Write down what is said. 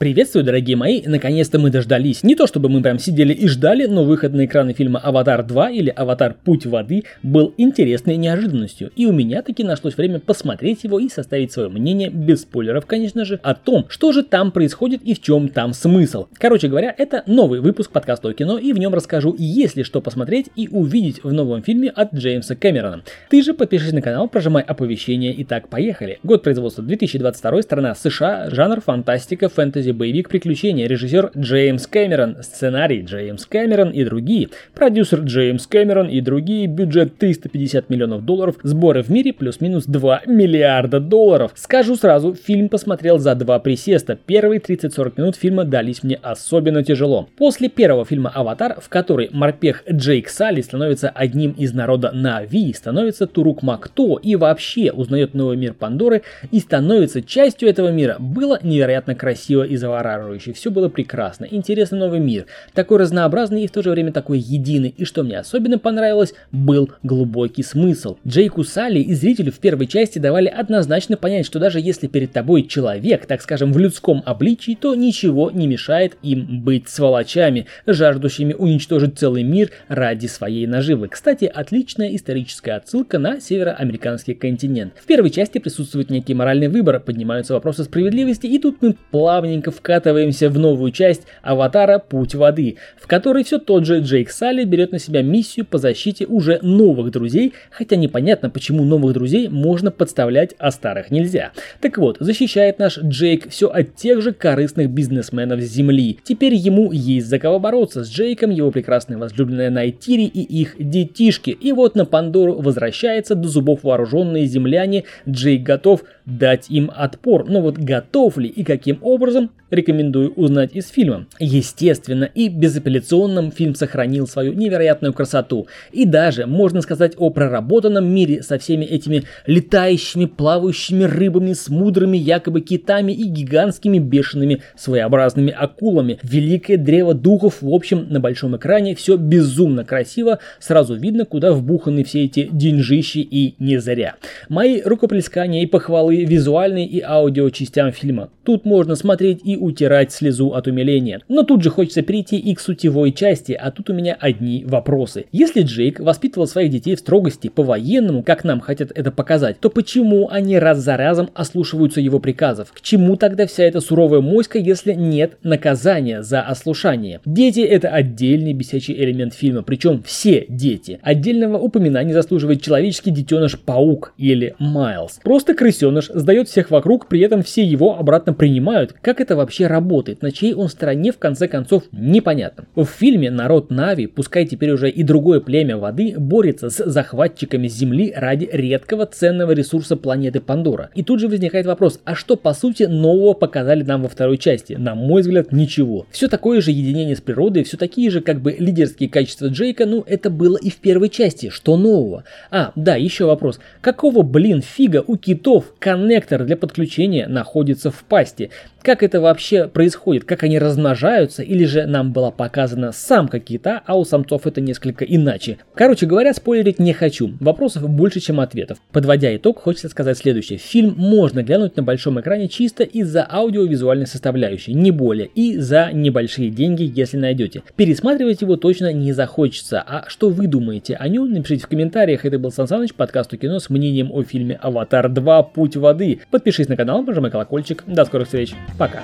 Приветствую, дорогие мои, наконец-то мы дождались. Не то чтобы мы прям сидели и ждали, но выход на экраны фильма «Аватар 2» или «Аватар. Путь воды» был интересной неожиданностью, и у меня таки нашлось время посмотреть его и составить свое мнение, без спойлеров, конечно же, о том, что же там происходит и в чем там смысл. Короче говоря, это новый выпуск подкаста о кино, и в нем расскажу, есть ли что посмотреть и увидеть в новом фильме от Джеймса Кэмерона. Ты же подпишись на канал, прожимай оповещения, и так поехали. Год производства 2022, страна США, жанр фантастика, фэнтези фэнтези, боевик, приключения, режиссер Джеймс Кэмерон, сценарий Джеймс Кэмерон и другие, продюсер Джеймс Кэмерон и другие, бюджет 350 миллионов долларов, сборы в мире плюс-минус 2 миллиарда долларов. Скажу сразу, фильм посмотрел за два присеста. Первые 30-40 минут фильма дались мне особенно тяжело. После первого фильма «Аватар», в который морпех Джейк Салли становится одним из народа Нави, становится Турук Макто и вообще узнает новый мир Пандоры и становится частью этого мира, было невероятно красиво и завораживающий. Все было прекрасно, интересный новый мир, такой разнообразный и в то же время такой единый. И что мне особенно понравилось, был глубокий смысл. Джейку Салли и зрителю в первой части давали однозначно понять, что даже если перед тобой человек, так скажем, в людском обличии, то ничего не мешает им быть сволочами, жаждущими уничтожить целый мир ради своей наживы. Кстати, отличная историческая отсылка на североамериканский континент. В первой части присутствует некий моральный выбор, поднимаются вопросы справедливости, и тут мы плавненько вкатываемся в новую часть «Аватара. Путь воды», в которой все тот же Джейк Салли берет на себя миссию по защите уже новых друзей, хотя непонятно, почему новых друзей можно подставлять, а старых нельзя. Так вот, защищает наш Джейк все от тех же корыстных бизнесменов с Земли. Теперь ему есть за кого бороться с Джейком, его прекрасная возлюбленная Найтири и их детишки. И вот на Пандору возвращается до зубов вооруженные земляне, Джейк готов дать им отпор. Но вот готов ли и каким образом, рекомендую узнать из фильма. Естественно и безапелляционно фильм сохранил свою невероятную красоту. И даже, можно сказать, о проработанном мире со всеми этими летающими, плавающими рыбами, с мудрыми якобы китами и гигантскими бешеными своеобразными акулами. Великое древо духов, в общем, на большом экране все безумно красиво, сразу видно, куда вбуханы все эти деньжищи и не зря. Мои рукоплескания и похвалы визуальной и аудио частям фильма. Тут можно смотреть и утирать слезу от умиления. Но тут же хочется перейти и к сутевой части, а тут у меня одни вопросы. Если Джейк воспитывал своих детей в строгости по-военному, как нам хотят это показать, то почему они раз за разом ослушиваются его приказов? К чему тогда вся эта суровая моська, если нет наказания за ослушание? Дети это отдельный бесячий элемент фильма, причем все дети. Отдельного упоминания заслуживает человеческий детеныш Паук или Майлз. Просто крысеныш сдает всех вокруг, при этом все его обратно принимают. Как это вообще работает, на чьей он стороне в конце концов непонятно. В фильме народ Нави, пускай теперь уже и другое племя воды, борется с захватчиками Земли ради редкого ценного ресурса планеты Пандора. И тут же возникает вопрос, а что по сути нового показали нам во второй части? На мой взгляд, ничего. Все такое же единение с природой, все такие же как бы лидерские качества Джейка, ну это было и в первой части, что нового? А, да, еще вопрос. Какого, блин, фига у китов коннектор для подключения находится в пасти? Как это вообще происходит? Как они размножаются? Или же нам была показана самка кита, а у самцов это несколько иначе? Короче говоря, спойлерить не хочу. Вопросов больше, чем ответов. Подводя итог, хочется сказать следующее. Фильм можно глянуть на большом экране чисто из-за аудиовизуальной составляющей, не более, и за небольшие деньги, если найдете. Пересматривать его точно не захочется. А что вы думаете о нем? Напишите в комментариях. Это был Сан Саныч, подкаст кино с мнением о фильме «Аватар 2. Путь воды». Подпишись на канал, прожимай колокольчик. До скорых встреч. Пока.